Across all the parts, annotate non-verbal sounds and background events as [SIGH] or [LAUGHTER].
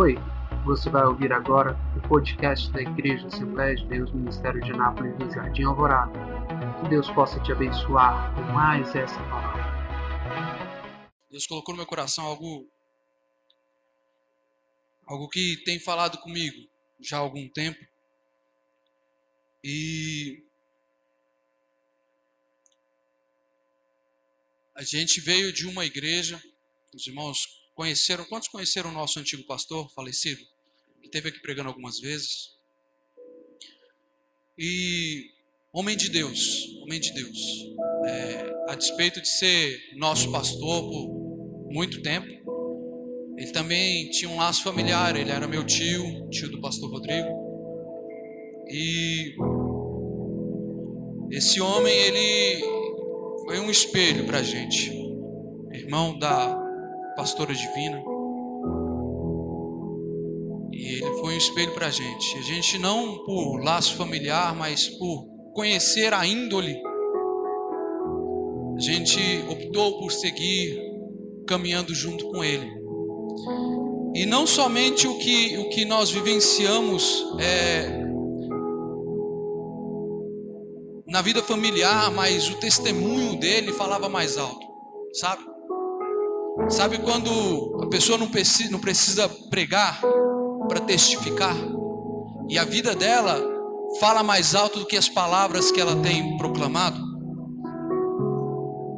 Oi, você vai ouvir agora o podcast da Igreja Assembleia de Deus Ministério de Anápolis do Jardim Alvorada. Que Deus possa te abençoar com mais essa palavra. Deus colocou no meu coração algo algo que tem falado comigo já há algum tempo. E a gente veio de uma igreja, os irmãos Conheceram, quantos conheceram o nosso antigo pastor falecido? Que esteve aqui pregando algumas vezes. E homem de Deus, homem de Deus. É, a despeito de ser nosso pastor por muito tempo, ele também tinha um laço familiar. Ele era meu tio, tio do pastor Rodrigo. E esse homem, ele foi um espelho para gente. Irmão da pastora divina. E ele foi um espelho para a gente. A gente não por laço familiar, mas por conhecer a índole. A gente optou por seguir caminhando junto com ele. E não somente o que, o que nós vivenciamos é, na vida familiar, mas o testemunho dele falava mais alto, sabe? Sabe quando a pessoa não precisa, não precisa pregar para testificar e a vida dela fala mais alto do que as palavras que ela tem proclamado?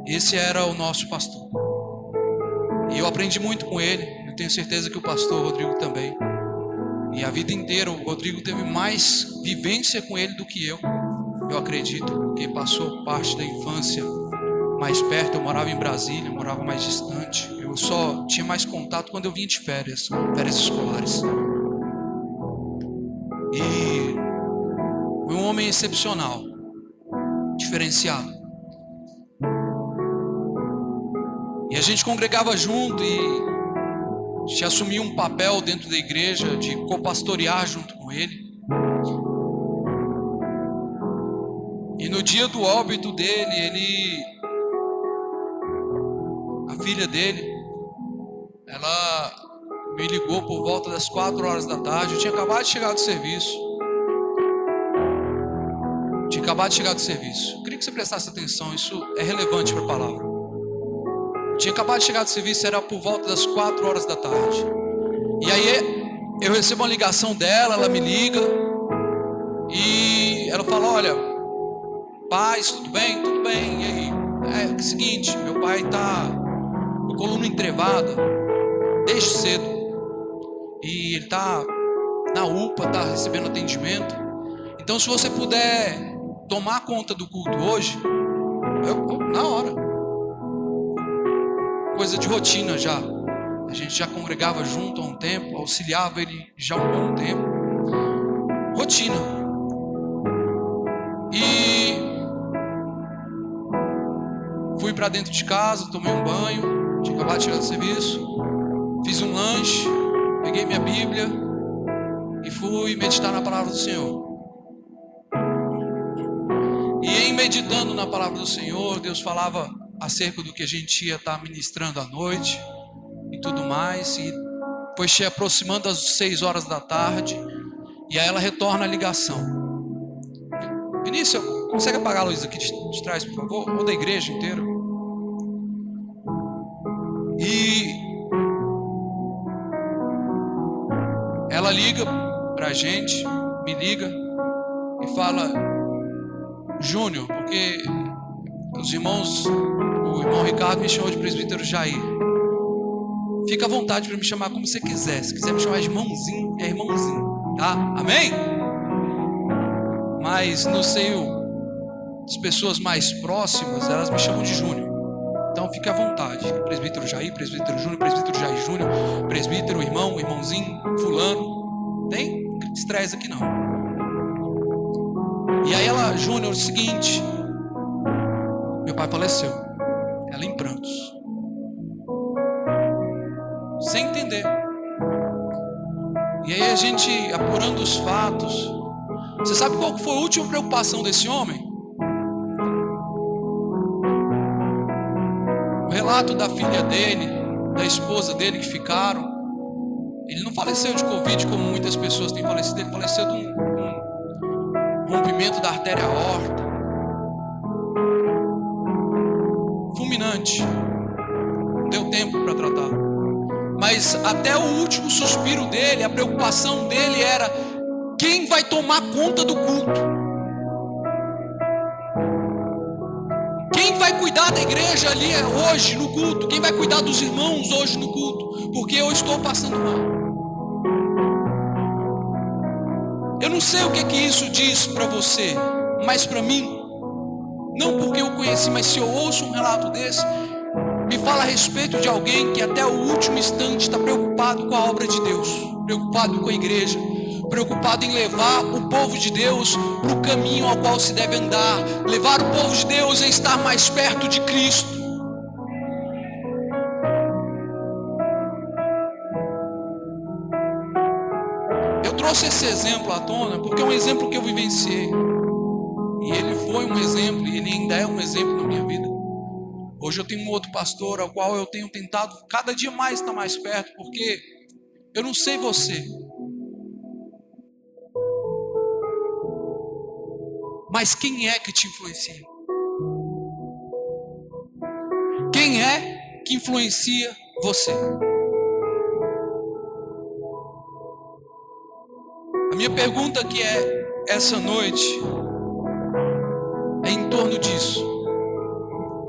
Esse era o nosso pastor. E eu aprendi muito com ele. Eu tenho certeza que o pastor Rodrigo também. E a vida inteira o Rodrigo teve mais vivência com ele do que eu. Eu acredito, porque passou parte da infância mais perto, eu morava em Brasília, eu morava mais distante. Eu só tinha mais contato quando eu vinha de férias, férias escolares. E foi um homem excepcional, diferenciado. E a gente congregava junto e se assumia um papel dentro da igreja de copastorear junto com ele. E no dia do óbito dele, ele filha dele, ela me ligou por volta das quatro horas da tarde. Eu tinha acabado de chegar do serviço. tinha acabado de chegar do serviço. Eu queria que você prestasse atenção, isso é relevante para a palavra. Eu tinha acabado de chegar do serviço, era por volta das quatro horas da tarde. E aí eu recebo uma ligação dela, ela me liga e ela fala: Olha, paz, tudo bem? Tudo bem. E aí? É, é o seguinte, meu pai está coluna entrevada desde cedo. E ele está na UPA, está recebendo atendimento. Então, se você puder tomar conta do culto hoje, eu, na hora. Coisa de rotina já. A gente já congregava junto há um tempo, auxiliava ele já há um bom tempo. Rotina. E fui para dentro de casa, tomei um banho, tinha acabado de chegar do serviço, fiz um lanche, peguei minha Bíblia e fui meditar na palavra do Senhor. E em meditando na palavra do Senhor, Deus falava acerca do que a gente ia estar ministrando à noite e tudo mais. E foi se aproximando das seis horas da tarde e aí ela retorna a ligação. Vinícius, consegue apagar a luz aqui de, de trás, por favor? Ou da igreja inteira? Liga para a gente, me liga e fala: Júnior, porque os irmãos, o irmão Ricardo me chamou de presbítero Jair. Fica à vontade para me chamar como você quiser. Se quiser me chamar de irmãozinho, é irmãozinho, tá? Amém? Mas no seio das pessoas mais próximas, elas me chamam de Júnior. Então fique à vontade. Presbítero Jair, presbítero Júnior, presbítero Jair Júnior, presbítero, irmão, irmãozinho, fulano. Tem estresse aqui não. E aí ela, Júnior, o seguinte. Meu pai faleceu. Ela em prantos. Sem entender. E aí a gente apurando os fatos. Você sabe qual foi a última preocupação desse homem? relato da filha dele, da esposa dele que ficaram. Ele não faleceu de Covid como muitas pessoas têm falecido, ele faleceu de um, um rompimento da artéria aorta. Fulminante. Não deu tempo para tratar. Mas até o último suspiro dele, a preocupação dele era quem vai tomar conta do culto. Quem vai cuidar da igreja ali hoje no culto? Quem vai cuidar dos irmãos hoje no culto? Porque eu estou passando mal. Eu não sei o que é que isso diz para você, mas para mim, não porque eu conheci, mas se eu ouço um relato desse, me fala a respeito de alguém que até o último instante está preocupado com a obra de Deus, preocupado com a igreja, preocupado em levar o povo de Deus para o caminho ao qual se deve andar, levar o povo de Deus a estar mais perto de Cristo. Trouxe esse exemplo à tona porque é um exemplo que eu vivenciei. E ele foi um exemplo, e ele ainda é um exemplo na minha vida. Hoje eu tenho um outro pastor ao qual eu tenho tentado cada dia mais estar mais perto, porque eu não sei você, Mas quem é que te influencia? Quem é que influencia você? A minha pergunta aqui é essa noite é em torno disso.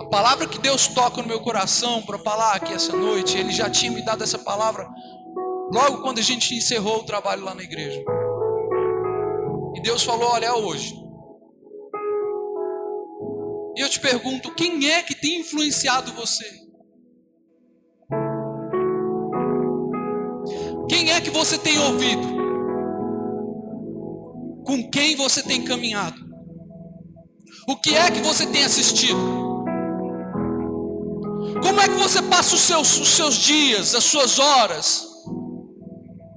A palavra que Deus toca no meu coração para falar aqui essa noite, Ele já tinha me dado essa palavra logo quando a gente encerrou o trabalho lá na igreja. E Deus falou: Olha, é hoje. E eu te pergunto: quem é que tem influenciado você? Quem é que você tem ouvido? Quem você tem caminhado? O que é que você tem assistido? Como é que você passa os seus, os seus dias, as suas horas,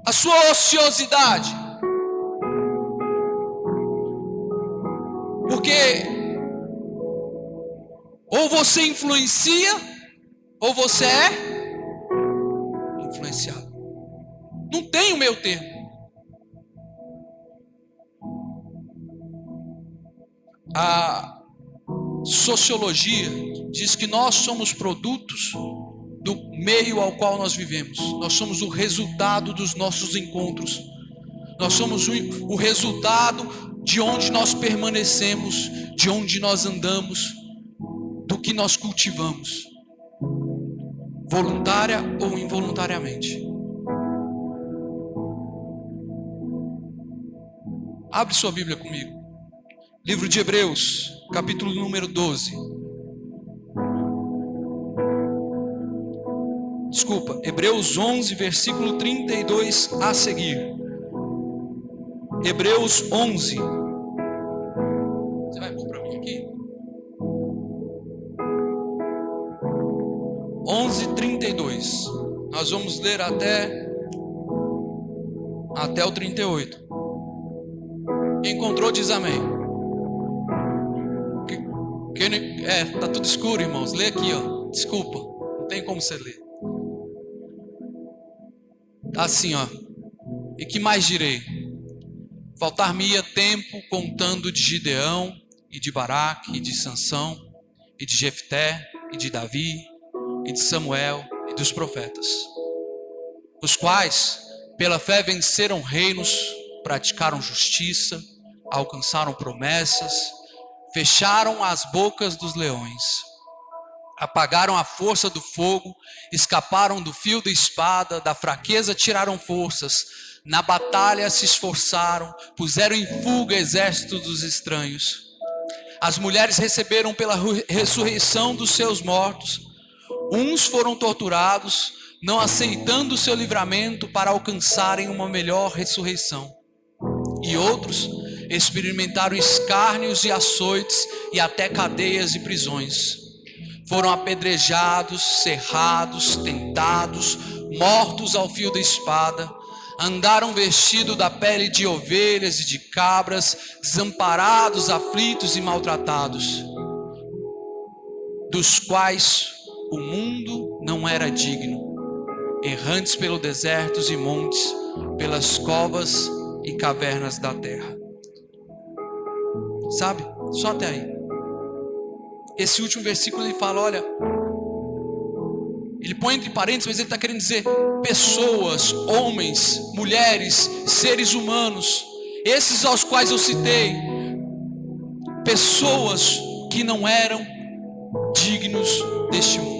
a sua ociosidade? Porque ou você influencia, ou você é influenciado. Não tem o meu termo. A sociologia diz que nós somos produtos do meio ao qual nós vivemos. Nós somos o resultado dos nossos encontros. Nós somos o, resultado de onde nós permanecemos, de onde nós andamos do que nós cultivamos, voluntária ou involuntariamente. Abre sua Bíblia comigo. Livro de Hebreus, capítulo número 12. Desculpa, Hebreus 11, versículo 32 a seguir. Hebreus 11, 11:32. Nós vamos ler até até o 38. Quem encontrou diz amém. Quem, é, tá tudo escuro, irmãos. Lê aqui, ó. Desculpa, não tem como você ler. Tá assim, ó. E que mais direi? Faltar-me-ia tempo contando de Gideão e de Baraque e de Sansão e de Jefté e de Davi e de Samuel e dos profetas, os quais, pela fé, venceram reinos, praticaram justiça, alcançaram promessas, fecharam as bocas dos leões, apagaram a força do fogo, escaparam do fio da espada, da fraqueza tiraram forças, na batalha se esforçaram, puseram em fuga exércitos dos estranhos. As mulheres receberam pela ressurreição dos seus mortos Uns foram torturados, não aceitando o seu livramento para alcançarem uma melhor ressurreição. E outros experimentaram escárnios e açoites e até cadeias e prisões. Foram apedrejados, cerrados, tentados, mortos ao fio da espada. Andaram vestidos da pele de ovelhas e de cabras, desamparados, aflitos e maltratados, dos quais o mundo não era digno. errantes pelos desertos e montes, pelas covas e cavernas da terra. Sabe? Só até aí. Esse último versículo ele fala: olha, ele põe entre parênteses, mas ele está querendo dizer pessoas, homens, mulheres, seres humanos, esses aos quais eu citei, pessoas que não eram dignos deste mundo.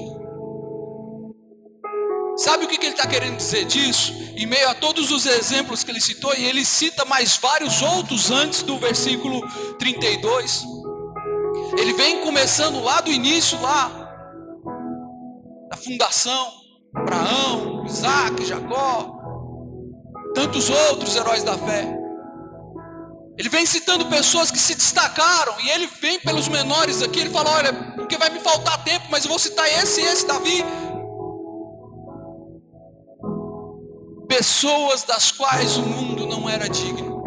Sabe o que ele está querendo dizer disso? Em meio a todos os exemplos que ele citou, e ele cita mais vários outros antes do versículo 32. Ele vem começando lá do início, lá, da fundação, Abraão, Isaac, Jacó, tantos outros heróis da fé. Ele vem citando pessoas que se destacaram, e ele vem pelos menores aqui, ele fala: olha, porque vai me faltar tempo, mas eu vou citar esse e esse, Davi, pessoas das quais o mundo não era digno.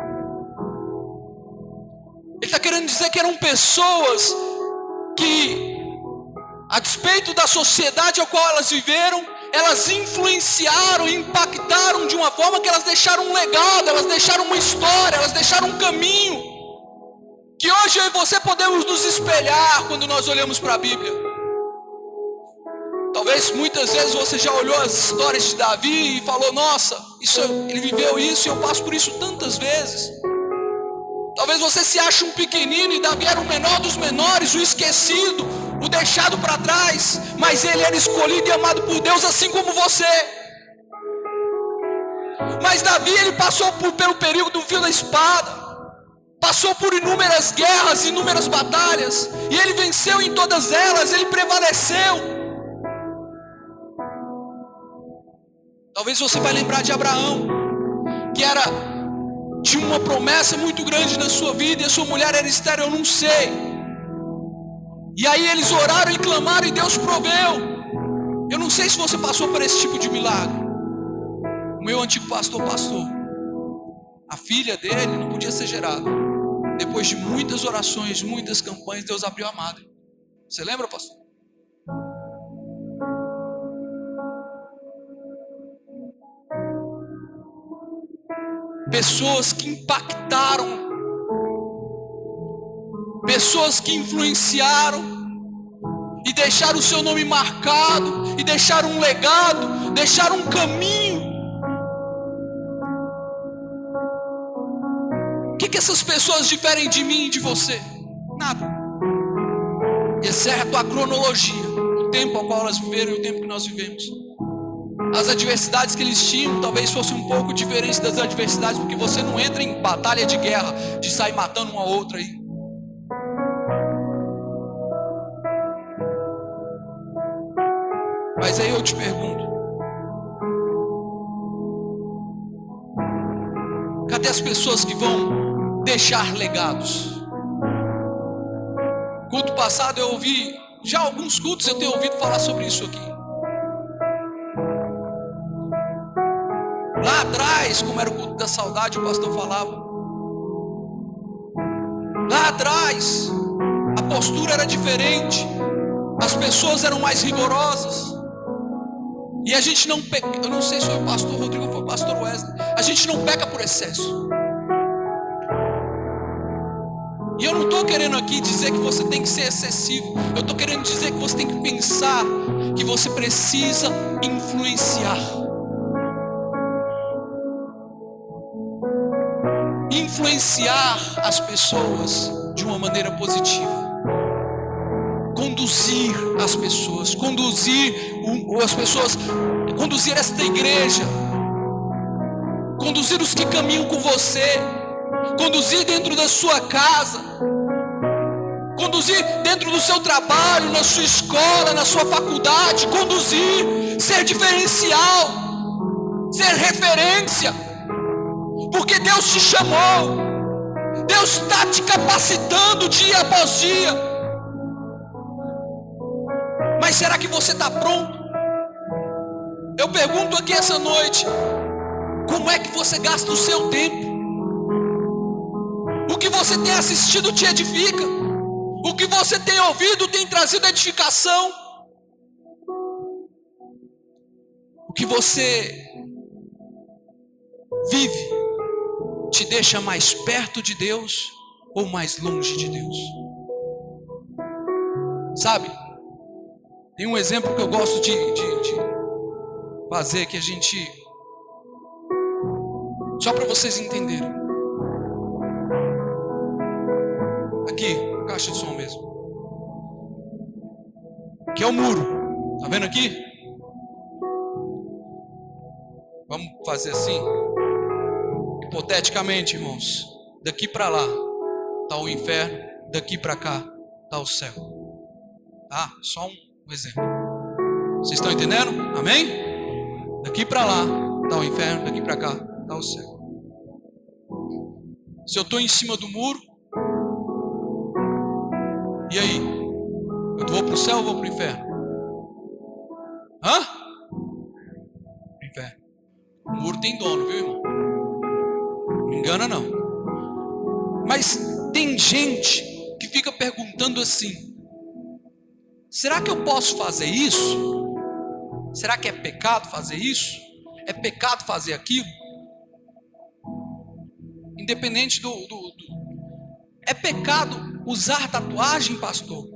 Ele está querendo dizer que eram pessoas que, a despeito da sociedade a qual elas viveram, elas influenciaram impactaram de uma forma que elas deixaram um legado, elas deixaram uma história, elas deixaram um caminho. Que hoje eu e você podemos nos espelhar quando nós olhamos para a Bíblia. Talvez muitas vezes você já olhou as histórias de Davi e falou: Nossa, isso, ele viveu isso e eu passo por isso tantas vezes. Talvez você se ache um pequenino e Davi era o menor dos menores, o esquecido, o deixado para trás, mas ele era escolhido e amado por Deus, assim como você. Mas Davi ele passou por, pelo período do fio da espada, passou por inúmeras guerras, inúmeras batalhas, e ele venceu em todas elas, ele prevaleceu. Talvez você vai lembrar de Abraão, que era tinha uma promessa muito grande na sua vida e a sua mulher era estéril, eu não sei. E aí eles oraram e clamaram e Deus proveu. Eu não sei se você passou por esse tipo de milagre. O meu antigo pastor pastor. A filha dele não podia ser gerada. Depois de muitas orações, muitas campanhas, Deus abriu a madre. Você lembra, pastor? Pessoas que impactaram, pessoas que influenciaram e deixaram o seu nome marcado, e deixaram um legado, deixaram um caminho. O que, que essas pessoas diferem de mim e de você? Nada, exceto a cronologia, o tempo ao qual elas viveram e o tempo que nós vivemos. As adversidades que eles tinham talvez fossem um pouco diferentes das adversidades, porque você não entra em batalha de guerra, de sair matando uma outra aí. Mas aí eu te pergunto: cadê as pessoas que vão deixar legados? Culto passado eu ouvi, já alguns cultos eu tenho ouvido falar sobre isso aqui. Lá atrás, como era o culto da saudade, o pastor falava. Lá atrás, a postura era diferente, as pessoas eram mais rigorosas. E a gente não peca, eu não sei se foi o pastor Rodrigo ou foi o pastor Wesley, a gente não peca por excesso. E eu não estou querendo aqui dizer que você tem que ser excessivo, eu estou querendo dizer que você tem que pensar que você precisa influenciar. Influenciar as pessoas de uma maneira positiva. Conduzir as pessoas, conduzir as pessoas, conduzir esta igreja, conduzir os que caminham com você, conduzir dentro da sua casa, conduzir dentro do seu trabalho, na sua escola, na sua faculdade, conduzir, ser diferencial, ser referência. Porque Deus te chamou. Deus está te capacitando dia após dia. Mas será que você está pronto? Eu pergunto aqui essa noite: como é que você gasta o seu tempo? O que você tem assistido te edifica? O que você tem ouvido tem trazido edificação? O que você vive te deixa mais perto de Deus ou mais longe de Deus? Sabe? Tem um exemplo que eu gosto de, de, de fazer que a gente. Só para vocês entenderem. Aqui, caixa de som mesmo. Que é o muro. Tá vendo aqui? Vamos fazer assim? Hipoteticamente, irmãos. Daqui para lá está o inferno, daqui para cá está o céu. Tá? Só um, exemplo. Vocês estão entendendo? Amém? Daqui para lá está o inferno, daqui para cá está o céu. Se eu estou em cima do muro, e aí? Eu vou para o céu ou vou para o inferno? Hã? Inferno. O muro tem dono, viu, irmão? Engana não. Mas tem gente que fica perguntando assim: será que eu posso fazer isso? Será que é pecado fazer isso? É pecado fazer aquilo? Independente do, do, do. É pecado usar tatuagem, pastor?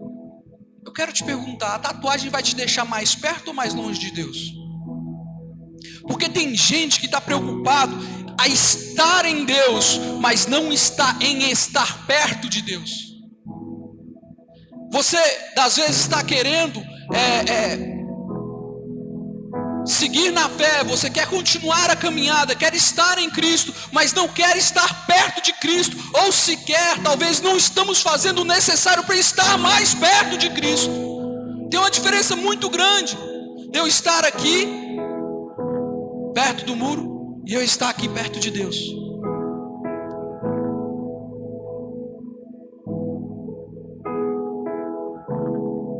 Eu quero te perguntar: a tatuagem vai te deixar mais perto ou mais longe de Deus? Porque tem gente que está preocupado a estar em Deus, mas não está em estar perto de Deus. Você, às vezes, está querendo é, é, seguir na fé, você quer continuar a caminhada, quer estar em Cristo, mas não quer estar perto de Cristo, ou sequer, talvez não estamos fazendo o necessário para estar mais perto de Cristo. Tem uma diferença muito grande de eu estar aqui, perto do muro, e eu estar aqui perto de Deus.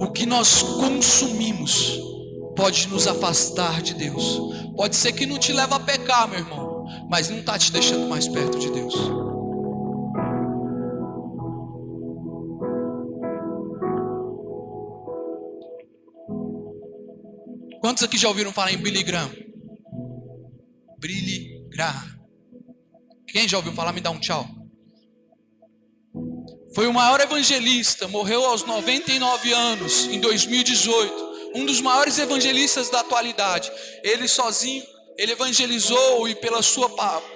O que nós consumimos pode nos afastar de Deus. Pode ser que não te leve a pecar, meu irmão, mas não está te deixando mais perto de Deus. Quantos aqui já ouviram falar em Billy Graham? Graham. Quem já ouviu falar, me dá um tchau. Foi o maior evangelista, morreu aos 99 anos, em 2018. Um dos maiores evangelistas da atualidade. Ele sozinho, ele evangelizou e pela sua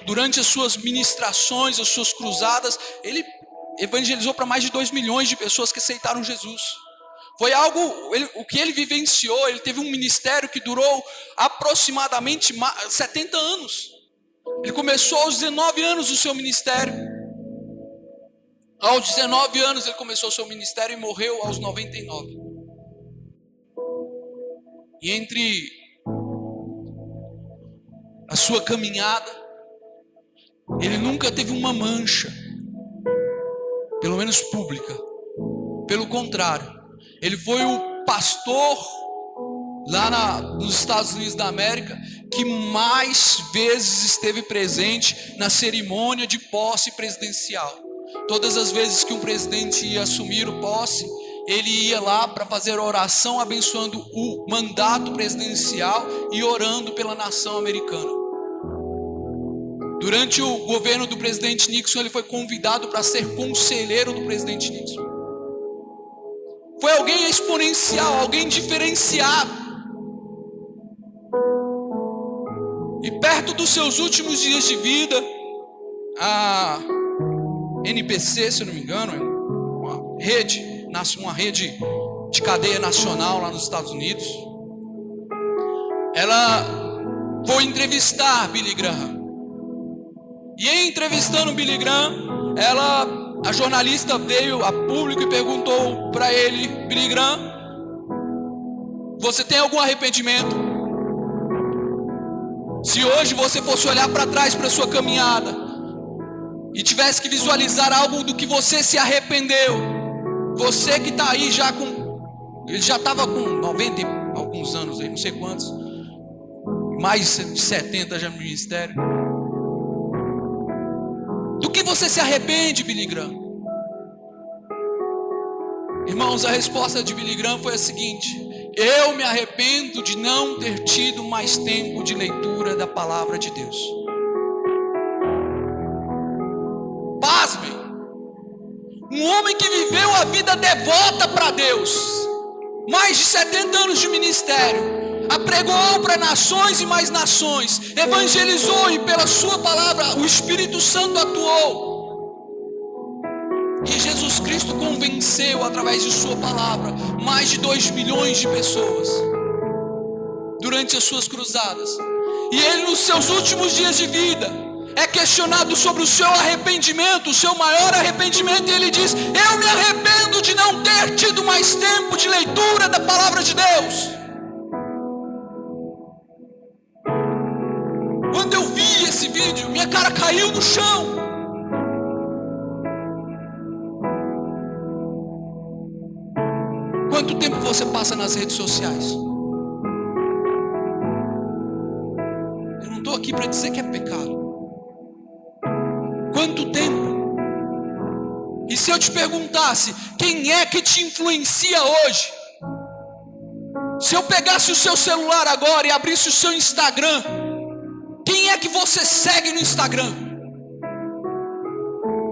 durante as suas ministrações, as suas cruzadas, ele evangelizou para mais de 2 milhões de pessoas que aceitaram Jesus. Foi algo, ele, o que ele vivenciou, ele teve um ministério que durou aproximadamente 70 anos. Ele começou aos 19 anos o seu ministério. Aos 19 anos ele começou o seu ministério e morreu aos 99. E entre a sua caminhada, ele nunca teve uma mancha, pelo menos pública. Pelo contrário, ele foi o pastor lá na, nos Estados Unidos da América que mais vezes esteve presente na cerimônia de posse presidencial. Todas as vezes que um presidente ia assumir o posse, ele ia lá para fazer oração abençoando o mandato presidencial e orando pela nação americana. Durante o governo do presidente Nixon, ele foi convidado para ser conselheiro do presidente Nixon. Foi alguém exponencial, alguém diferenciado. E perto dos seus últimos dias de vida, a NPC, se não me engano, é uma rede, uma rede de cadeia nacional lá nos Estados Unidos, ela foi entrevistar Billy Graham. E em entrevistando Billy Graham, ela a jornalista veio a público e perguntou para ele, Billy Graham, você tem algum arrependimento? Se hoje você fosse olhar para trás para sua caminhada e tivesse que visualizar algo do que você se arrependeu, você que está aí já com, ele já estava com 90 e alguns anos aí, não sei quantos, mais de 70 já no ministério. Você se arrepende, Billy Graham? Irmãos, a resposta de Billy Graham foi a seguinte: Eu me arrependo de não ter tido mais tempo de leitura da palavra de Deus. Pasmem. Um homem que viveu a vida devota para Deus, mais de 70 anos de ministério, apregou para nações e mais nações, evangelizou e pela sua palavra o Espírito Santo atuou. E Jesus Cristo convenceu através de sua palavra mais de 2 milhões de pessoas durante as suas cruzadas. E ele nos seus últimos dias de vida é questionado sobre o seu arrependimento, o seu maior arrependimento, e ele diz: Eu me arrependo de não ter tido mais tempo de leitura da palavra de Deus. Minha cara caiu no chão. Quanto tempo você passa nas redes sociais? Eu não estou aqui para dizer que é pecado. Quanto tempo? E se eu te perguntasse, quem é que te influencia hoje? Se eu pegasse o seu celular agora e abrisse o seu Instagram, quem é que você segue no Instagram?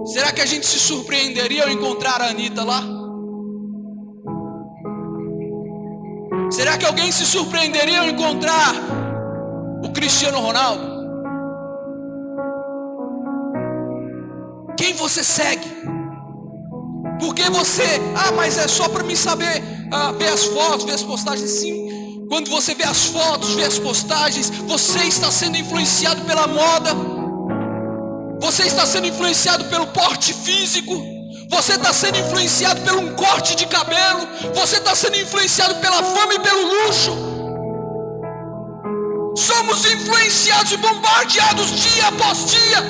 Será que a gente se surpreenderia ao encontrar a Anitta lá? Será que alguém se surpreenderia ao encontrar o Cristiano Ronaldo? Quem você segue? Porque você, ah, mas é só para me saber ah, ver as fotos, ver as postagens. Sim, quando você vê as fotos, vê as postagens, você está sendo influenciado pela moda, você está sendo influenciado pelo porte físico, você está sendo influenciado por um corte de cabelo, você está sendo influenciado pela fama e pelo luxo. Somos influenciados e bombardeados dia após dia,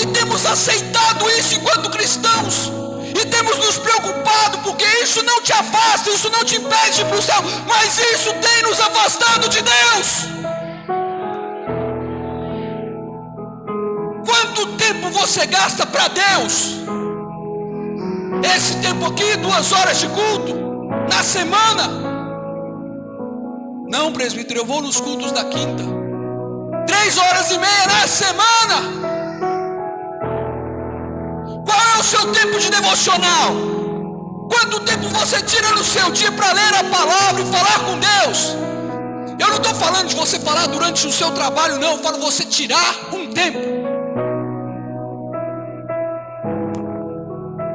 e temos aceitado isso enquanto cristãos e temos nos preocupado, porque isso não te afasta, isso não te impede para o céu, mas isso tem nos afastado de Deus. Quanto tempo você gasta para Deus? Esse tempo aqui, duas horas de culto, na semana. Não, presbítero, eu vou nos cultos da quinta. Três horas e meia na semana. Tempo de devocional? Quanto tempo você tira no seu dia para ler a palavra e falar com Deus? Eu não estou falando de você falar durante o seu trabalho, não. Eu falo você tirar um tempo.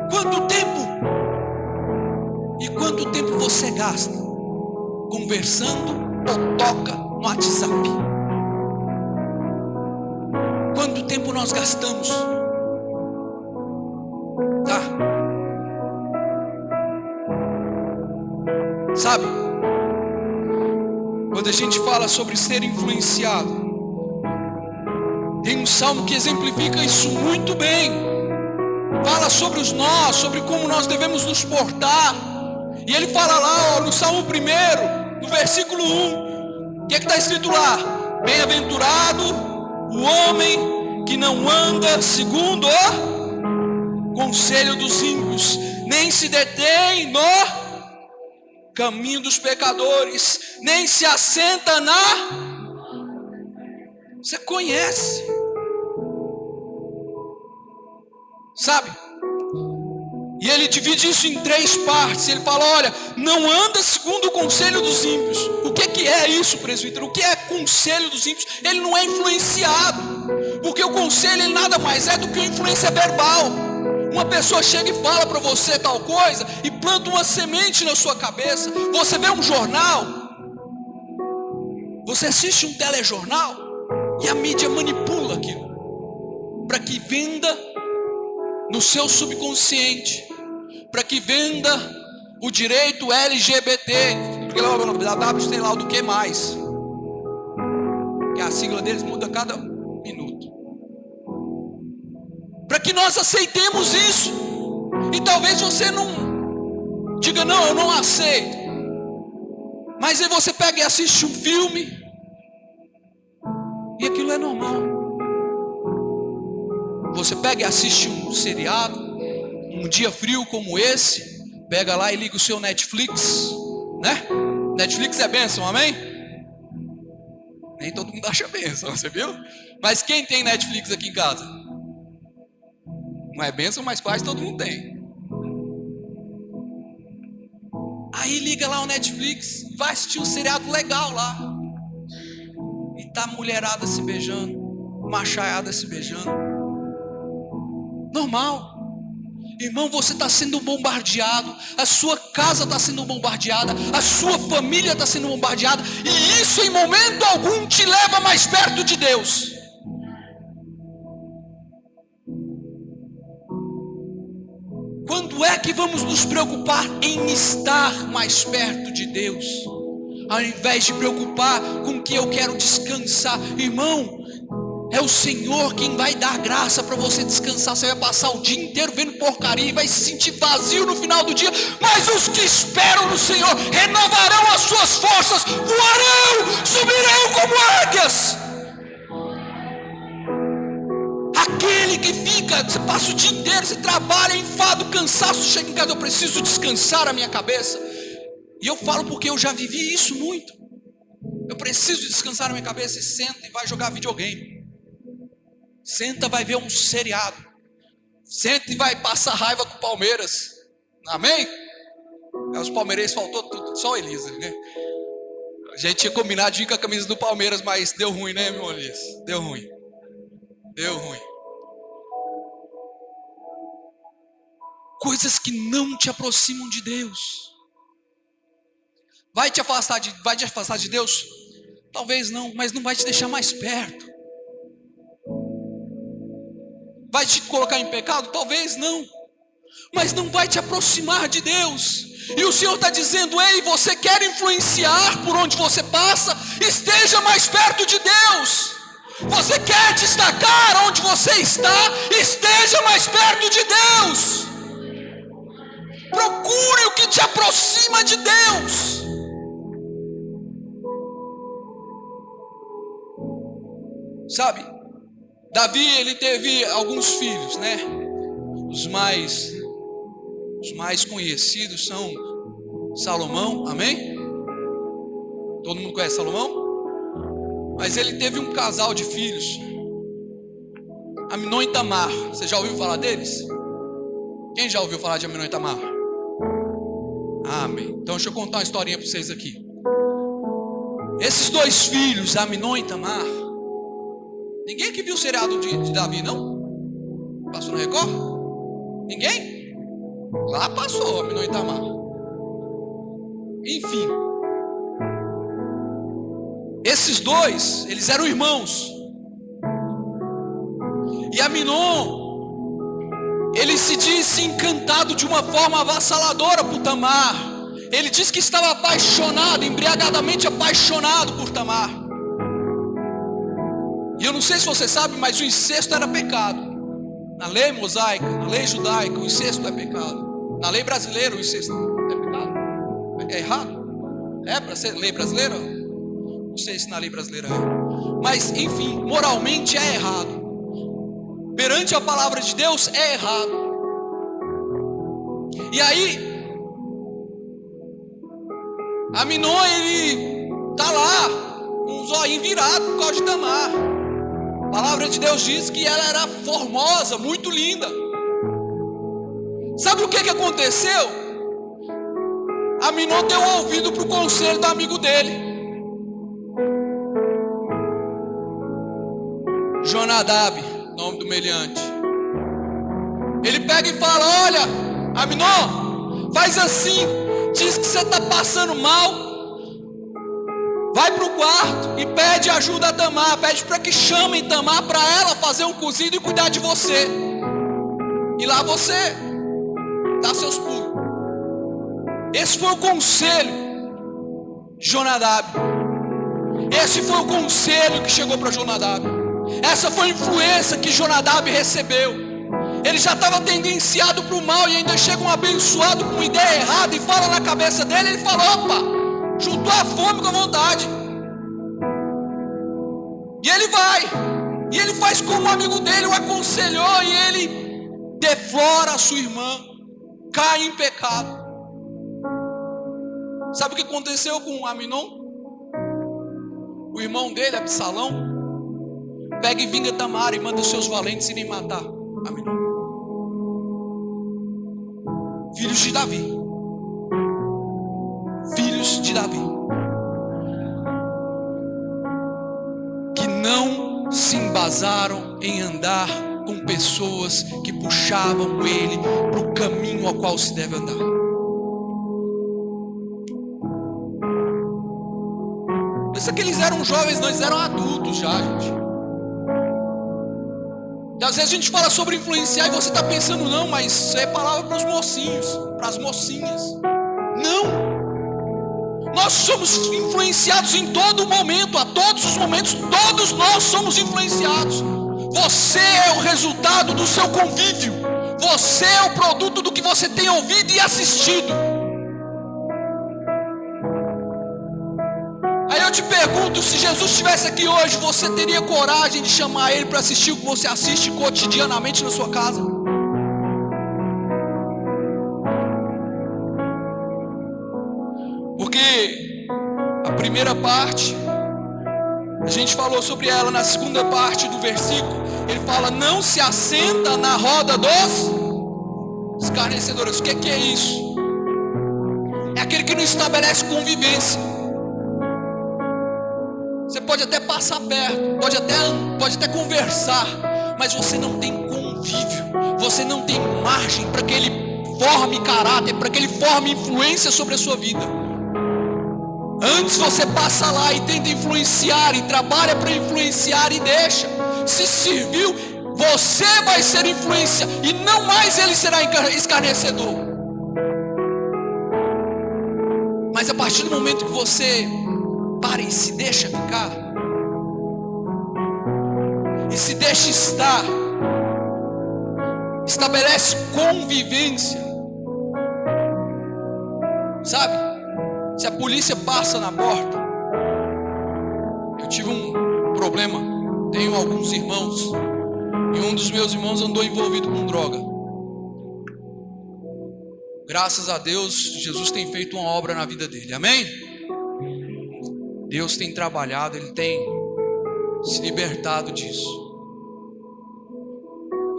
Quanto tempo? E quanto tempo você gasta conversando ou toca no WhatsApp? Quanto tempo nós gastamos? Sabe? Quando a gente fala sobre ser influenciado, tem um salmo que exemplifica isso muito bem. Fala sobre os nós, sobre como nós devemos nos portar. E ele fala lá, ó, no Salmo 1, no versículo 1, o que é está escrito lá? Bem-aventurado o homem que não anda segundo o conselho dos ímpios, nem se detém no caminho dos pecadores, nem se assenta na. Você conhece, sabe? E ele divide isso em três partes. Ele fala: olha, não anda segundo o conselho dos ímpios. O que, que é isso, presbítero? O que é conselho dos ímpios? Ele não é influenciado, porque o conselho ele nada mais é do que uma influência verbal. Uma pessoa chega e fala para você tal coisa e planta uma semente na sua cabeça. Você vê um jornal, você assiste um telejornal e a mídia manipula aquilo para que venda no seu subconsciente, para que venda o direito LGBT, sei lá do que mais. Que a sigla deles muda cada que nós aceitemos isso. E talvez você não diga, não, eu não aceito. Mas aí você pega e assiste um filme, e aquilo é normal. Você pega e assiste um seriado, um dia frio como esse, pega lá e liga o seu Netflix, né? Netflix é bênção, amém? Nem todo mundo acha bênção, você viu? Mas quem tem Netflix aqui em casa? Não é bênção, mas quase todo mundo tem. Aí liga lá o Netflix, vai assistir um seriado legal lá. E tá mulherada se beijando, machaiada se beijando. Normal. Irmão, você está sendo bombardeado, a sua casa está sendo bombardeada, a sua família está sendo bombardeada, e isso em momento algum te leva mais perto de Deus. Que vamos nos preocupar em estar mais perto de Deus? Ao invés de preocupar com que eu quero descansar, irmão, é o Senhor quem vai dar graça para você descansar. Você vai passar o dia inteiro vendo porcaria e vai se sentir vazio no final do dia. Mas os que esperam no Senhor renovarão as suas forças, voarão, subirão como águias. Aquele que fica, você passa o dia inteiro, você trabalha, enfado, cansaço, chega em casa, eu preciso descansar a minha cabeça. E eu falo porque eu já vivi isso muito. Eu preciso descansar a minha cabeça e senta e vai jogar videogame. Senta, vai ver um seriado. Senta e vai passar raiva com o Palmeiras. Amém? É, os palmeirenses faltou tudo, só Elisa, né? A gente tinha combinado de ir com a camisa do Palmeiras, mas deu ruim, né, meu Elias? Deu ruim. Deu ruim. Coisas que não te aproximam de Deus. Vai te afastar de, vai te afastar de Deus? Talvez não, mas não vai te deixar mais perto. Vai te colocar em pecado? Talvez não, mas não vai te aproximar de Deus. E o Senhor está dizendo: Ei, você quer influenciar por onde você passa? Esteja mais perto de Deus. Você quer destacar onde você está? Esteja mais perto de Deus. Procure o que te aproxima de Deus. Sabe, Davi ele teve alguns filhos, né? Os mais os mais conhecidos são Salomão, amém? Todo mundo conhece Salomão? Mas ele teve um casal de filhos, Aminon e Tamar. Você já ouviu falar deles? Quem já ouviu falar de Aminon e Tamar? Amém. Então deixa eu contar uma historinha para vocês aqui. Esses dois filhos, Aminon e Tamar, ninguém que viu o seriado de, de Davi, não? Passou no Record? Ninguém? Lá passou, Aminon e Tamar. Enfim. Esses dois, eles eram irmãos. E Aminon ele se disse encantado de uma forma avassaladora por Tamar. Ele disse que estava apaixonado, embriagadamente apaixonado por Tamar. E eu não sei se você sabe, mas o incesto era pecado. Na lei mosaica, na lei judaica, o incesto é pecado. Na lei brasileira, o incesto é pecado. É errado? É para ser lei brasileira? Não sei se na lei brasileira é. Mas, enfim, moralmente é errado perante a palavra de Deus é errado. E aí, Aminon ele tá lá, com um zoinho virado por causa de Tamar. A palavra de Deus diz que ela era formosa, muito linda. Sabe o que, que aconteceu? Aminon deu ouvido para o conselho do amigo dele. Jonadab nome do meliante. Ele pega e fala: Olha, Aminon, faz assim. Diz que você está passando mal. Vai para o quarto e pede ajuda a Tamar. Pede para que chamem Tamar para ela fazer um cozido e cuidar de você. E lá você dá seus pulos. Esse foi o conselho de Jonadab. Esse foi o conselho que chegou para Jonadab. Essa foi a influência que Jonadab recebeu. Ele já estava tendenciado para o mal e ainda chega um abençoado com uma ideia errada e fala na cabeça dele. Ele fala: opa, juntou a fome com a vontade. E ele vai, e ele faz como o amigo dele o aconselhou, e ele deflora a sua irmã, cai em pecado. Sabe o que aconteceu com Aminon? O irmão dele, Absalão, pega e vinga Tamar e manda os seus valentes irem matar Aminon. Filhos de Davi. Filhos de Davi. Que não se embasaram em andar com pessoas que puxavam ele para o caminho ao qual se deve andar. Pensa que eles eram jovens, eles eram adultos já, gente. E às vezes a gente fala sobre influenciar e você está pensando, não, mas é palavra para os mocinhos, para as mocinhas. Não. Nós somos influenciados em todo momento, a todos os momentos, todos nós somos influenciados. Você é o resultado do seu convívio. Você é o produto do que você tem ouvido e assistido. Eu te pergunto: se Jesus estivesse aqui hoje, você teria coragem de chamar Ele para assistir o que você assiste cotidianamente na sua casa? Porque a primeira parte, a gente falou sobre ela na segunda parte do versículo. Ele fala: Não se assenta na roda dos escarnecedores. O que é, que é isso? É aquele que não estabelece convivência. Você pode até passar perto, pode até, pode até conversar, mas você não tem convívio, você não tem margem para que ele forme caráter, para que ele forme influência sobre a sua vida. Antes você passa lá e tenta influenciar e trabalha para influenciar e deixa. Se serviu, você vai ser influência e não mais ele será escarnecedor. Mas a partir do momento que você para e se deixa ficar. E se deixa estar. Estabelece convivência. Sabe? Se a polícia passa na porta. Eu tive um problema. Tenho alguns irmãos. E um dos meus irmãos andou envolvido com droga. Graças a Deus, Jesus tem feito uma obra na vida dele. Amém? Deus tem trabalhado, Ele tem se libertado disso.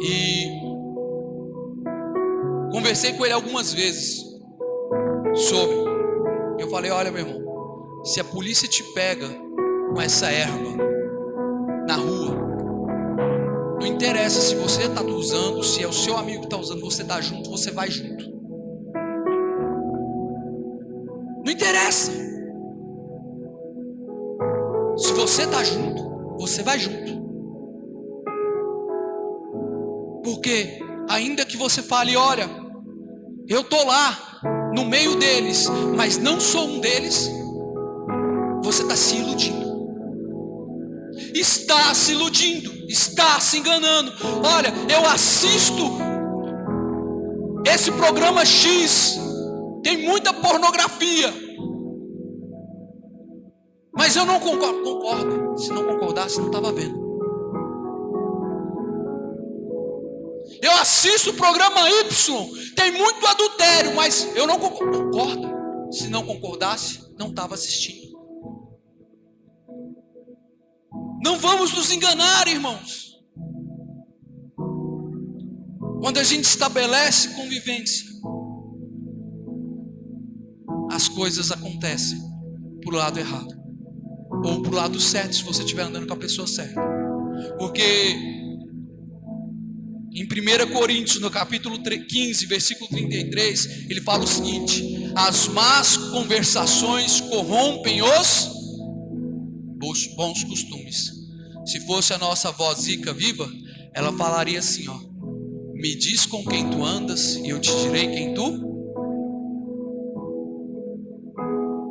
E conversei com ele algumas vezes sobre. Eu falei: olha, meu irmão, se a polícia te pega com essa erva na rua, não interessa se você está usando, se é o seu amigo que está usando, você está junto, você vai junto. Não interessa. Se você está junto, você vai junto. Porque ainda que você fale, olha, eu tô lá no meio deles, mas não sou um deles, você está se iludindo. Está se iludindo, está se enganando. Olha, eu assisto esse programa X, tem muita pornografia. Mas eu não concordo. Concordo. Se não concordasse, não estava vendo. Eu assisto o programa Y, tem muito adultério, mas eu não concordo. Concorda. Se não concordasse, não estava assistindo. Não vamos nos enganar, irmãos. Quando a gente estabelece convivência, as coisas acontecem para o lado errado ou para o lado certo, se você estiver andando com a pessoa certa. Porque em 1 Coríntios, no capítulo 15, versículo 33, ele fala o seguinte: As más conversações corrompem os bons costumes. Se fosse a nossa vozica viva, ela falaria assim: ó, Me diz com quem tu andas e eu te direi quem tu.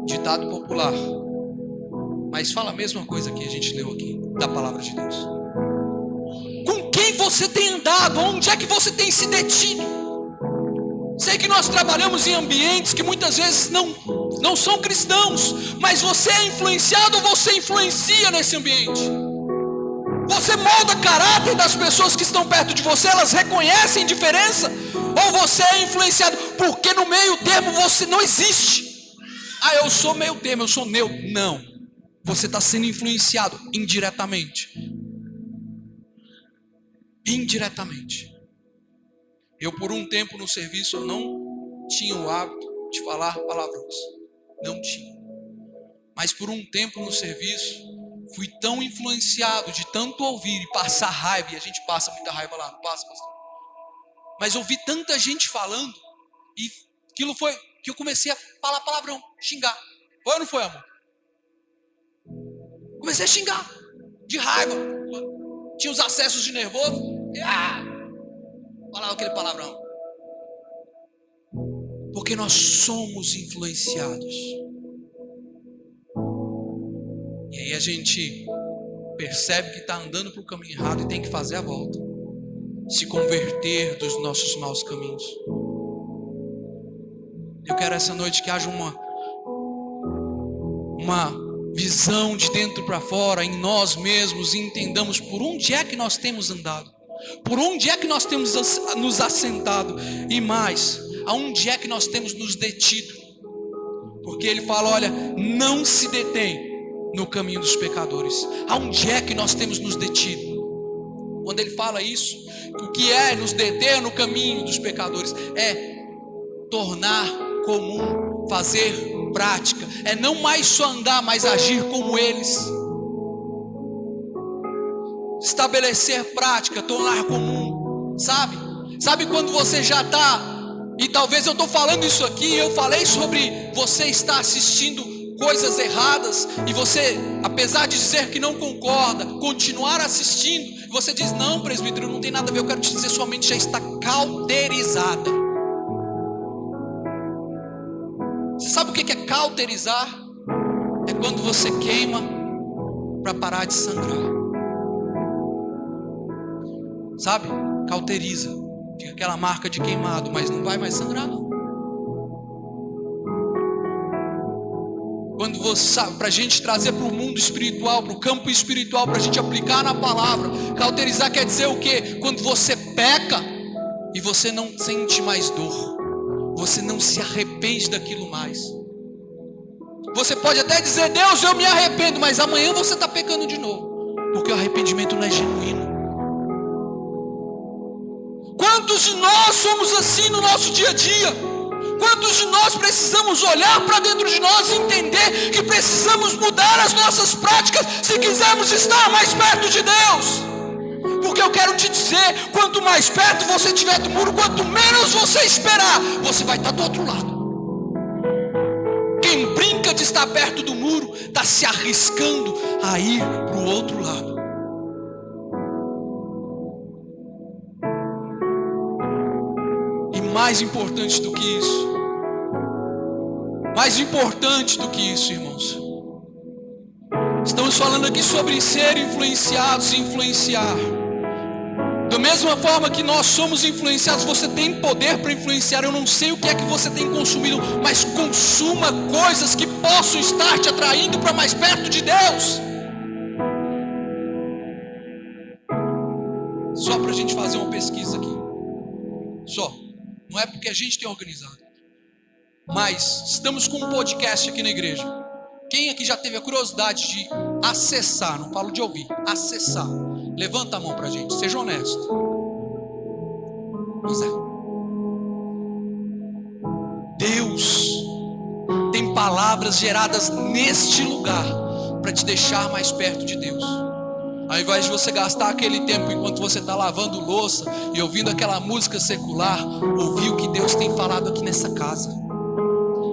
Ditado popular: mas fala a mesma coisa que a gente leu aqui, da palavra de Deus. Com quem você tem andado? Onde é que você tem se detido? Sei que nós trabalhamos em ambientes que muitas vezes não, não são cristãos, mas você é influenciado ou você influencia nesse ambiente? Você molda caráter das pessoas que estão perto de você, elas reconhecem diferença? Ou você é influenciado? Porque no meio termo você não existe. Ah, eu sou meio termo, eu sou neutro. Não. Você está sendo influenciado indiretamente. Indiretamente. Eu, por um tempo no serviço, eu não tinha o hábito de falar palavrões. Não tinha. Mas por um tempo no serviço, fui tão influenciado de tanto ouvir e passar raiva, e a gente passa muita raiva lá, não passa, pastor? Mas ouvi tanta gente falando, e aquilo foi que eu comecei a falar palavrão, xingar. Foi ou não foi, amor? Comecei a xingar, de raiva. Tinha os acessos de nervoso. Ah, falava aquele palavrão. Porque nós somos influenciados. E aí a gente percebe que está andando para o caminho errado e tem que fazer a volta. Se converter dos nossos maus caminhos. Eu quero essa noite que haja uma uma visão de dentro para fora em nós mesmos e entendamos por onde é que nós temos andado, por onde é que nós temos nos assentado e mais, aonde é que nós temos nos detido. Porque ele fala, olha, não se detém no caminho dos pecadores. Aonde é que nós temos nos detido? Quando ele fala isso, o que é nos deter no caminho dos pecadores? É tornar comum, fazer prática, é não mais só andar, mas agir como eles. Estabelecer prática, tornar comum, sabe? Sabe quando você já está, e talvez eu estou falando isso aqui, eu falei sobre você estar assistindo coisas erradas e você, apesar de dizer que não concorda, continuar assistindo, você diz: Não, presbítero, não tem nada a ver, eu quero te dizer, sua mente já está cauterizada. Você sabe o que é cauterizar? É quando você queima para parar de sangrar. Sabe? Cauteriza. Fica aquela marca de queimado, mas não vai mais sangrar, não. Quando você para a gente trazer para o mundo espiritual, para o campo espiritual, para a gente aplicar na palavra, cauterizar quer dizer o que? Quando você peca e você não sente mais dor, você não se arrepende daquilo mais. Você pode até dizer, Deus, eu me arrependo, mas amanhã você está pecando de novo, porque o arrependimento não é genuíno. Quantos de nós somos assim no nosso dia a dia? Quantos de nós precisamos olhar para dentro de nós e entender que precisamos mudar as nossas práticas se quisermos estar mais perto de Deus? Porque eu quero te dizer: quanto mais perto você estiver do muro, quanto menos você esperar, você vai estar do outro lado. Quem brinca de estar perto do muro, está se arriscando a ir para o outro lado. E mais importante do que isso, mais importante do que isso, irmãos. Estamos falando aqui sobre ser influenciados e influenciar. Mesma forma que nós somos influenciados, você tem poder para influenciar. Eu não sei o que é que você tem consumido, mas consuma coisas que possam estar te atraindo para mais perto de Deus. Só para a gente fazer uma pesquisa aqui. Só. Não é porque a gente tem organizado. Mas estamos com um podcast aqui na igreja. Quem aqui já teve a curiosidade de acessar, não falo de ouvir, acessar. Levanta a mão para a gente, seja honesto. Pois é. Deus tem palavras geradas neste lugar para te deixar mais perto de Deus. Ao invés de você gastar aquele tempo enquanto você está lavando louça e ouvindo aquela música secular, ouvir o que Deus tem falado aqui nessa casa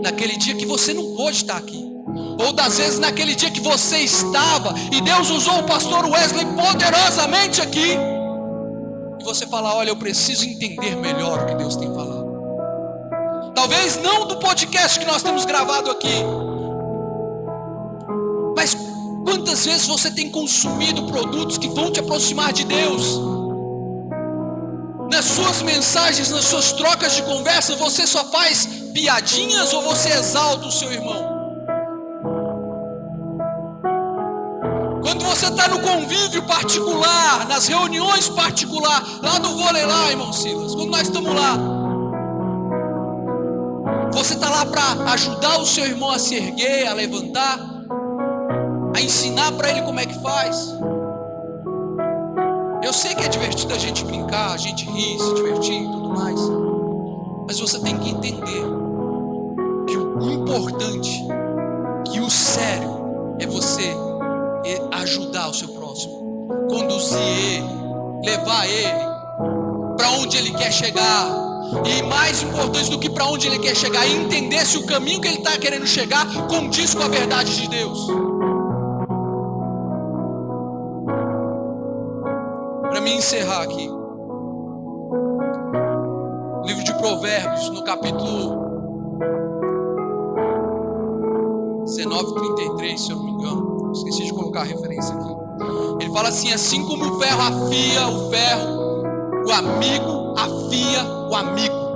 naquele dia que você não pôde estar aqui, ou das vezes naquele dia que você estava e Deus usou o pastor Wesley poderosamente aqui, e você fala: Olha, eu preciso entender melhor o que Deus tem falado. Talvez não do podcast que nós temos gravado aqui, mas quantas vezes você tem consumido produtos que vão te aproximar de Deus? Nas suas mensagens, nas suas trocas de conversa, você só faz piadinhas ou você exalta o seu irmão? Você está no convívio particular, nas reuniões particular, lá do vôlei lá, irmão Silas, quando nós estamos lá, você está lá para ajudar o seu irmão a se erguer, a levantar, a ensinar para ele como é que faz. Eu sei que é divertido a gente brincar, a gente rir, se divertir e tudo mais. Mas você tem que entender que o importante, que o sério ajudar o seu próximo, conduzir ele, levar ele para onde ele quer chegar. E mais importante do que para onde ele quer chegar, é entender se o caminho que ele está querendo chegar condiz com a verdade de Deus. Para me encerrar aqui, livro de Provérbios, no capítulo 19, 33, se eu não me engano. Esqueci de colocar a referência aqui. Ele fala assim: assim como o ferro afia o ferro, o amigo afia o amigo.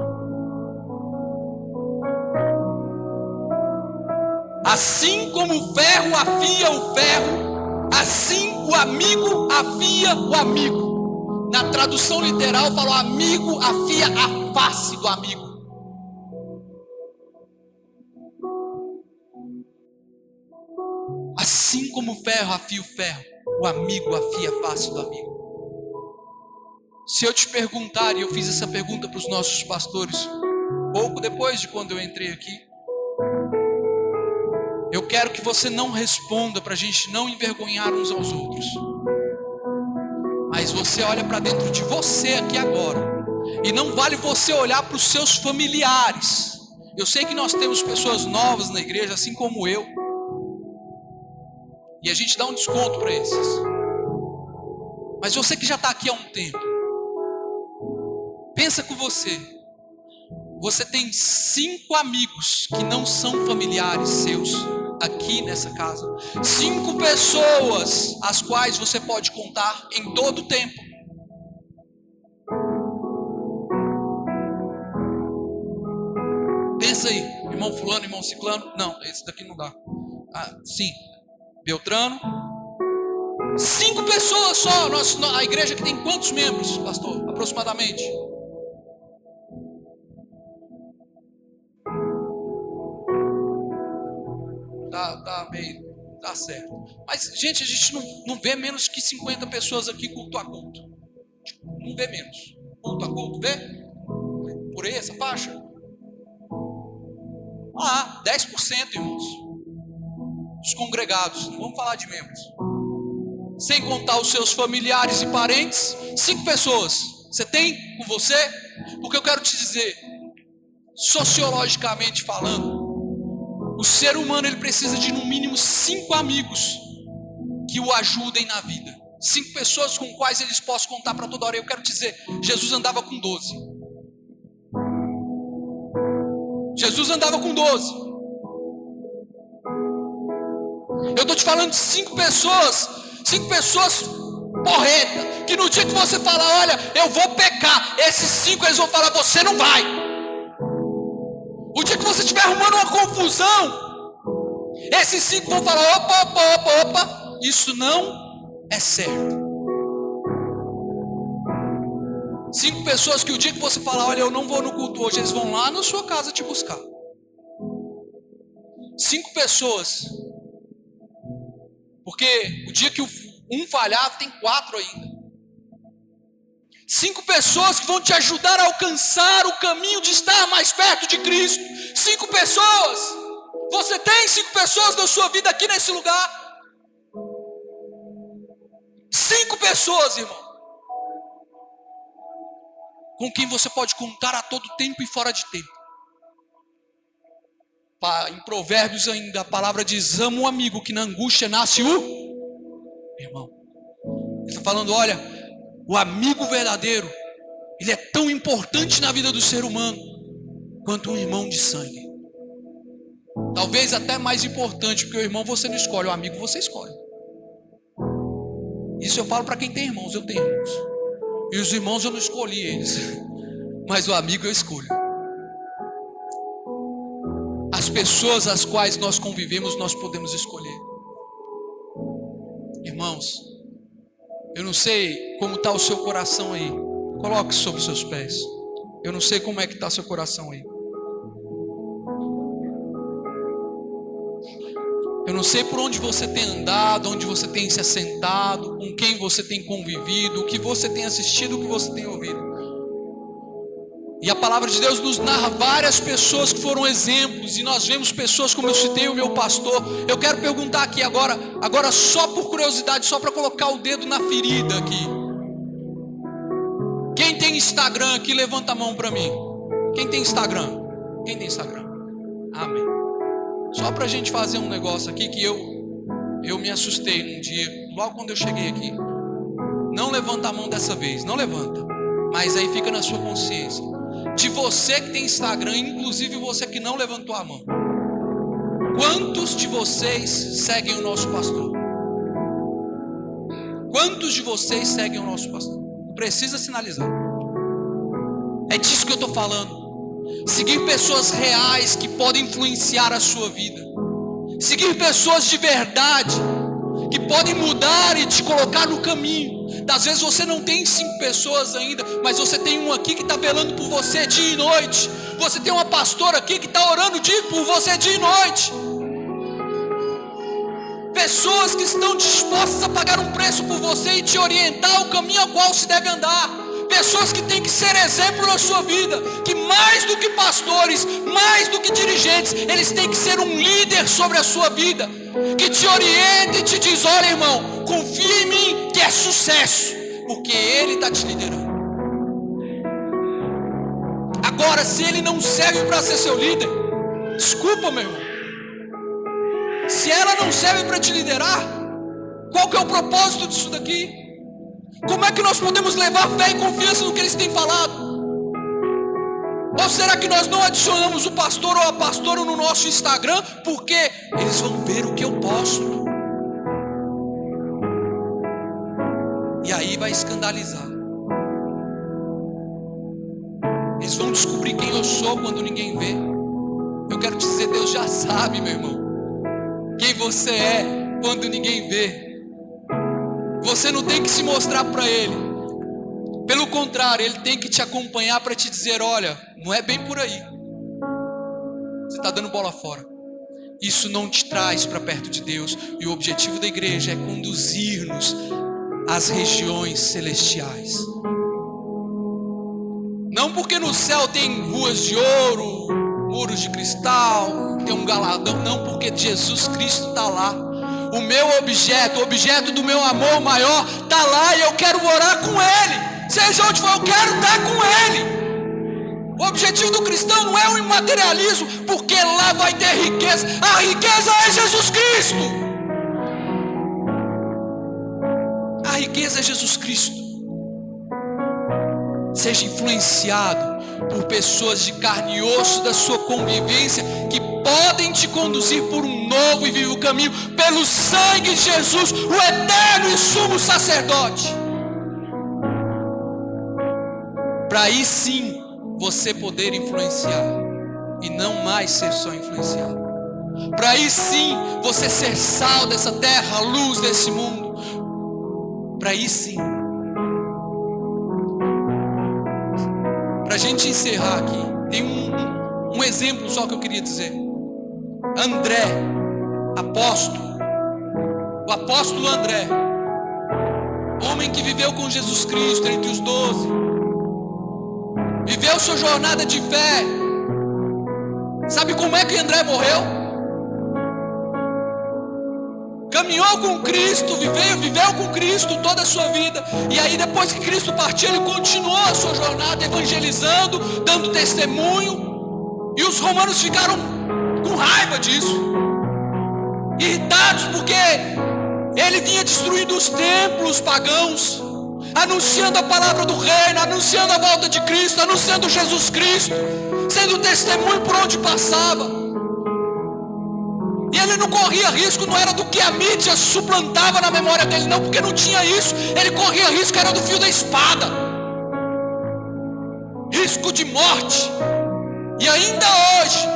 Assim como o ferro afia o ferro, assim o amigo afia o amigo. Na tradução literal, fala: o amigo afia a face do amigo. Assim como o ferro afia o ferro, o amigo afia a face do amigo. Se eu te perguntar, e eu fiz essa pergunta para os nossos pastores, pouco depois de quando eu entrei aqui, eu quero que você não responda para a gente não envergonhar uns aos outros. Mas você olha para dentro de você aqui agora. E não vale você olhar para os seus familiares. Eu sei que nós temos pessoas novas na igreja, assim como eu. E a gente dá um desconto para esses. Mas você que já está aqui há um tempo, pensa com você. Você tem cinco amigos que não são familiares seus aqui nessa casa. Cinco pessoas as quais você pode contar em todo o tempo. Pensa aí, irmão fulano, irmão ciclano. Não, esse daqui não dá. Ah, sim, Beltrano. Cinco pessoas só. Nossa, a igreja que tem quantos membros, pastor? Aproximadamente. Tá, tá meio. Tá certo. Mas, gente, a gente não, não vê menos que 50 pessoas aqui culto a culto. Não vê menos. Culto a culto, vê? Por aí, essa faixa? Ah, 10%, irmãos dos congregados, não vamos falar de membros, sem contar os seus familiares e parentes, cinco pessoas. Você tem com você? Porque eu quero te dizer, sociologicamente falando, o ser humano ele precisa de no mínimo cinco amigos que o ajudem na vida. Cinco pessoas com quais eles possam contar para toda hora. Eu quero te dizer, Jesus andava com doze. Jesus andava com doze. Eu estou te falando de cinco pessoas, cinco pessoas porreta, que no dia que você falar, olha, eu vou pecar, esses cinco eles vão falar, você não vai. O dia que você estiver arrumando uma confusão, esses cinco vão falar, opa, opa, opa, opa, isso não é certo. Cinco pessoas que o dia que você falar, olha, eu não vou no culto hoje, eles vão lá na sua casa te buscar. Cinco pessoas porque o dia que um falhar, tem quatro ainda. Cinco pessoas que vão te ajudar a alcançar o caminho de estar mais perto de Cristo. Cinco pessoas. Você tem cinco pessoas na sua vida aqui nesse lugar. Cinco pessoas, irmão. Com quem você pode contar a todo tempo e fora de tempo em Provérbios ainda, a palavra diz: ama o amigo, que na angústia nasce o irmão. Ele está falando: olha, o amigo verdadeiro, ele é tão importante na vida do ser humano quanto um irmão de sangue. Talvez até mais importante, porque o irmão você não escolhe, o amigo você escolhe. Isso eu falo para quem tem irmãos, eu tenho irmãos. E os irmãos eu não escolhi eles, [LAUGHS] mas o amigo eu escolho pessoas as quais nós convivemos, nós podemos escolher. Irmãos, eu não sei como está o seu coração aí. Coloque sobre os seus pés. Eu não sei como é que está seu coração aí. Eu não sei por onde você tem andado, onde você tem se assentado, com quem você tem convivido, o que você tem assistido, o que você tem ouvido. E a palavra de Deus nos narra várias pessoas que foram exemplos, e nós vemos pessoas como eu citei o meu pastor. Eu quero perguntar aqui agora, agora só por curiosidade, só para colocar o dedo na ferida aqui. Quem tem Instagram aqui, levanta a mão para mim. Quem tem Instagram? Quem tem Instagram? Amém. Só para a gente fazer um negócio aqui que eu eu me assustei um dia, logo quando eu cheguei aqui. Não levanta a mão dessa vez, não levanta. Mas aí fica na sua consciência de você que tem Instagram, inclusive você que não levantou a mão. Quantos de vocês seguem o nosso pastor? Quantos de vocês seguem o nosso pastor? Precisa sinalizar. É disso que eu estou falando. Seguir pessoas reais que podem influenciar a sua vida. Seguir pessoas de verdade que podem mudar e te colocar no caminho. Às vezes você não tem cinco pessoas ainda, mas você tem um aqui que está velando por você dia e noite. Você tem uma pastora aqui que está orando dia por você dia e noite. Pessoas que estão dispostas a pagar um preço por você e te orientar o caminho ao qual se deve andar pessoas que têm que ser exemplo na sua vida, que mais do que pastores, mais do que dirigentes, eles têm que ser um líder sobre a sua vida, que te oriente e te diz: olha, irmão, confia em mim que é sucesso, porque Ele está te liderando. Agora, se Ele não serve para ser seu líder, desculpa, meu irmão. Se ela não serve para te liderar, qual que é o propósito disso daqui? Como é que nós podemos levar fé e confiança no que eles têm falado? Ou será que nós não adicionamos o pastor ou a pastora no nosso Instagram porque eles vão ver o que eu posto? E aí vai escandalizar. Eles vão descobrir quem eu sou quando ninguém vê. Eu quero te dizer, Deus já sabe, meu irmão, quem você é quando ninguém vê. Você não tem que se mostrar para ele. Pelo contrário, ele tem que te acompanhar para te dizer: olha, não é bem por aí. Você está dando bola fora. Isso não te traz para perto de Deus. E o objetivo da igreja é conduzir-nos às regiões celestiais. Não porque no céu tem ruas de ouro, muros de cristal, tem um galadão, não, porque Jesus Cristo está lá o meu objeto, o objeto do meu amor maior, está lá e eu quero morar com Ele. Seja onde for, eu quero estar com Ele. O objetivo do cristão não é o imaterialismo, porque lá vai ter riqueza. A riqueza é Jesus Cristo. A riqueza é Jesus Cristo. Seja influenciado por pessoas de carne e osso da sua convivência que podem te conduzir por um novo e vivo caminho, pelo sangue de Jesus, o eterno e sumo sacerdote. Para aí sim você poder influenciar e não mais ser só influenciado. Para aí sim você ser sal dessa terra, luz desse mundo. Para aí sim. Para a gente encerrar aqui, tem um, um, um exemplo só que eu queria dizer. André, apóstolo, o apóstolo André, homem que viveu com Jesus Cristo entre os doze, viveu sua jornada de fé. Sabe como é que André morreu? caminhou com Cristo, viveu, viveu com Cristo toda a sua vida, e aí depois que Cristo partiu, ele continuou a sua jornada evangelizando, dando testemunho, e os romanos ficaram com raiva disso, irritados porque ele vinha destruindo os templos pagãos, anunciando a palavra do reino, anunciando a volta de Cristo, anunciando Jesus Cristo, sendo testemunho por onde passava. E ele não corria risco, não era do que a mídia suplantava na memória dele, não, porque não tinha isso. Ele corria risco, era do fio da espada risco de morte. E ainda hoje,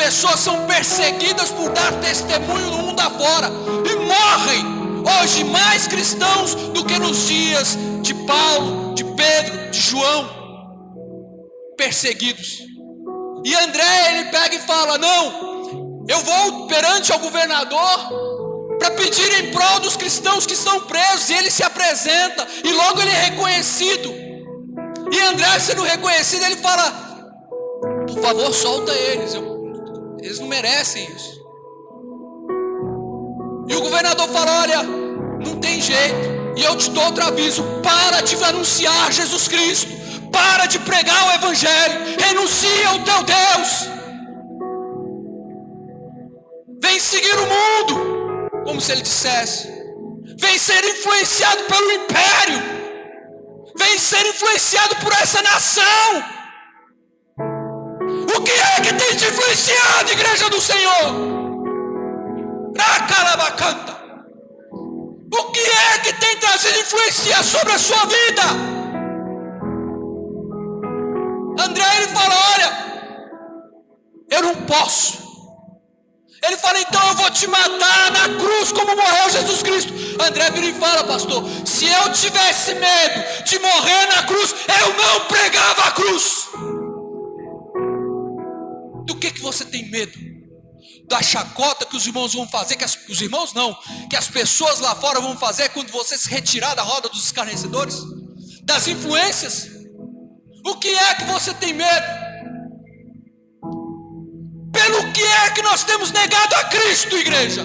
pessoas são perseguidas por dar testemunho no mundo afora e morrem. Hoje, mais cristãos do que nos dias de Paulo, de Pedro, de João, perseguidos. E André, ele pega e fala: Não, Eu vou perante ao governador para pedir em prol dos cristãos que estão presos, e ele se apresenta, e logo ele é reconhecido. E André, sendo reconhecido, ele fala: Por favor, solta eles, eu, eles não merecem isso. E o governador fala: Olha, não tem jeito. E eu te dou outro aviso: para de anunciar Jesus Cristo, para de pregar o Evangelho, renuncia ao teu Deus. Vem seguir o mundo, como se ele dissesse. Vem ser influenciado pelo império. Vem ser influenciado por essa nação. O que é que tem te influenciado, igreja do Senhor? Racalabacanta. O que é que tem trazido influência sobre a sua vida? André ele fala: Olha, eu não posso. Ele fala: Então eu vou te matar na cruz, como morreu Jesus Cristo. André vira e fala, pastor: Se eu tivesse medo de morrer na cruz, eu não pregava a cruz. Que, que você tem medo? da chacota que os irmãos vão fazer, que as, os irmãos não, que as pessoas lá fora vão fazer quando você se retirar da roda dos escarnecedores, das influências. O que é que você tem medo? Pelo que é que nós temos negado a Cristo, igreja?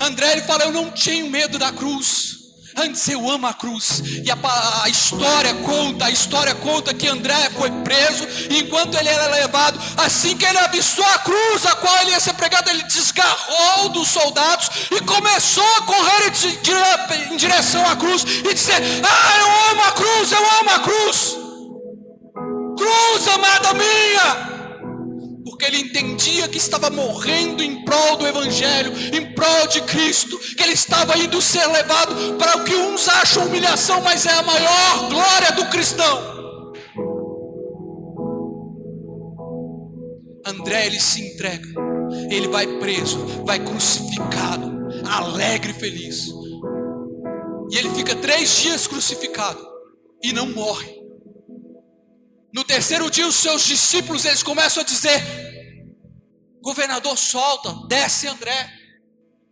André ele fala: Eu não tinha medo da cruz. Antes eu amo a cruz. E a, a, história conta, a história conta que André foi preso. E enquanto ele era levado, assim que ele avistou a cruz, a qual ele ia ser pregado, ele desgarrou dos soldados e começou a correr em direção à cruz e dizer: Ah, eu amo a cruz, eu amo a cruz. Cruz, amada minha porque ele entendia que estava morrendo em prol do Evangelho, em prol de Cristo, que ele estava indo ser levado para o que uns acham humilhação, mas é a maior glória do cristão. André ele se entrega, ele vai preso, vai crucificado, alegre e feliz, e ele fica três dias crucificado e não morre. No terceiro dia, os seus discípulos eles começam a dizer: governador solta, desce André.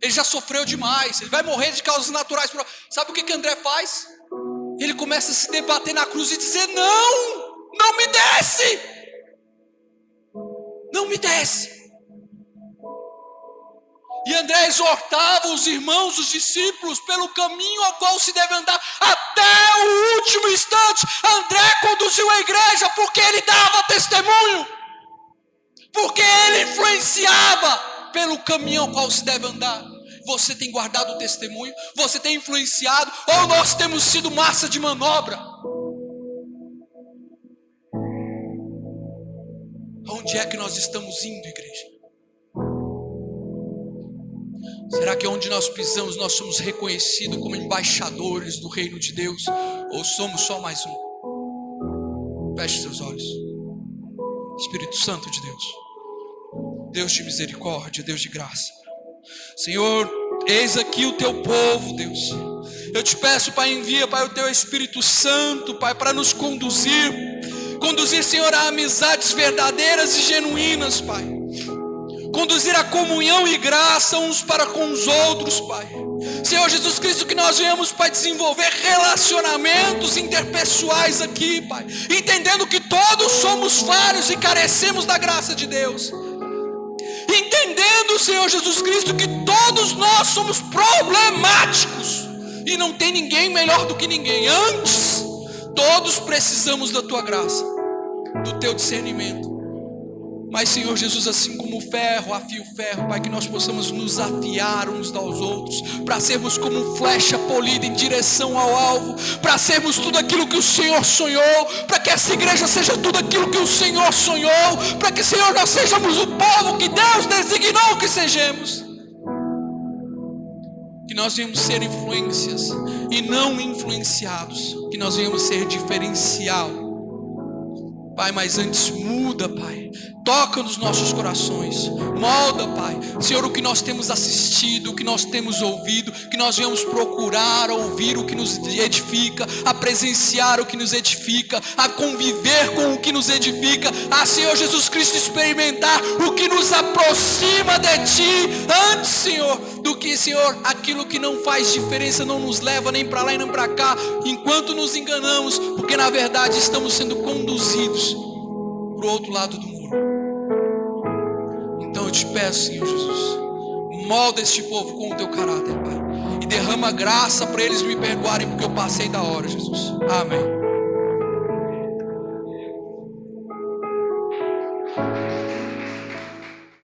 Ele já sofreu demais, ele vai morrer de causas naturais. Sabe o que, que André faz? Ele começa a se debater na cruz e dizer: Não, não me desce, não me desce. E André exortava os irmãos, os discípulos, pelo caminho ao qual se deve andar até o último instante. André conduziu a igreja porque ele dava testemunho, porque ele influenciava pelo caminho ao qual se deve andar. Você tem guardado o testemunho? Você tem influenciado? Ou nós temos sido massa de manobra? Onde é que nós estamos indo, igreja? Será que onde nós pisamos nós somos reconhecidos como embaixadores do reino de Deus? Ou somos só mais um? Feche seus olhos. Espírito Santo de Deus, Deus de misericórdia, Deus de graça. Senhor, eis aqui o teu povo, Deus. Eu te peço, Pai, envia, Pai, o teu Espírito Santo, Pai, para nos conduzir. Conduzir, Senhor, a amizades verdadeiras e genuínas, Pai conduzir a comunhão e graça uns para com os outros, Pai. Senhor Jesus Cristo, que nós venhamos, Pai, desenvolver relacionamentos interpessoais aqui, Pai, entendendo que todos somos falhos e carecemos da graça de Deus. Entendendo, Senhor Jesus Cristo, que todos nós somos problemáticos e não tem ninguém melhor do que ninguém. Antes, todos precisamos da tua graça, do teu discernimento. Mas, Senhor Jesus, assim como o ferro afia o ferro, Pai, que nós possamos nos afiar uns aos outros, para sermos como flecha polida em direção ao alvo, para sermos tudo aquilo que o Senhor sonhou, para que essa igreja seja tudo aquilo que o Senhor sonhou, para que, Senhor, nós sejamos o povo que Deus designou que sejamos. Que nós venhamos ser influências e não influenciados, que nós venhamos ser diferencial Pai, mas antes muda, Pai. Toca nos nossos corações, molda, Pai, Senhor, o que nós temos assistido, o que nós temos ouvido, que nós viemos procurar ouvir o que nos edifica, a presenciar o que nos edifica, a conviver com o que nos edifica, a Senhor Jesus Cristo experimentar o que nos aproxima de Ti, antes, Senhor, do que, Senhor, aquilo que não faz diferença, não nos leva nem para lá e nem para cá, enquanto nos enganamos, porque na verdade estamos sendo conduzidos para o outro lado do muro. Então eu te peço, Senhor Jesus, molda este povo com o teu caráter, Pai. E derrama graça para eles me perdoarem, porque eu passei da hora, Jesus. Amém.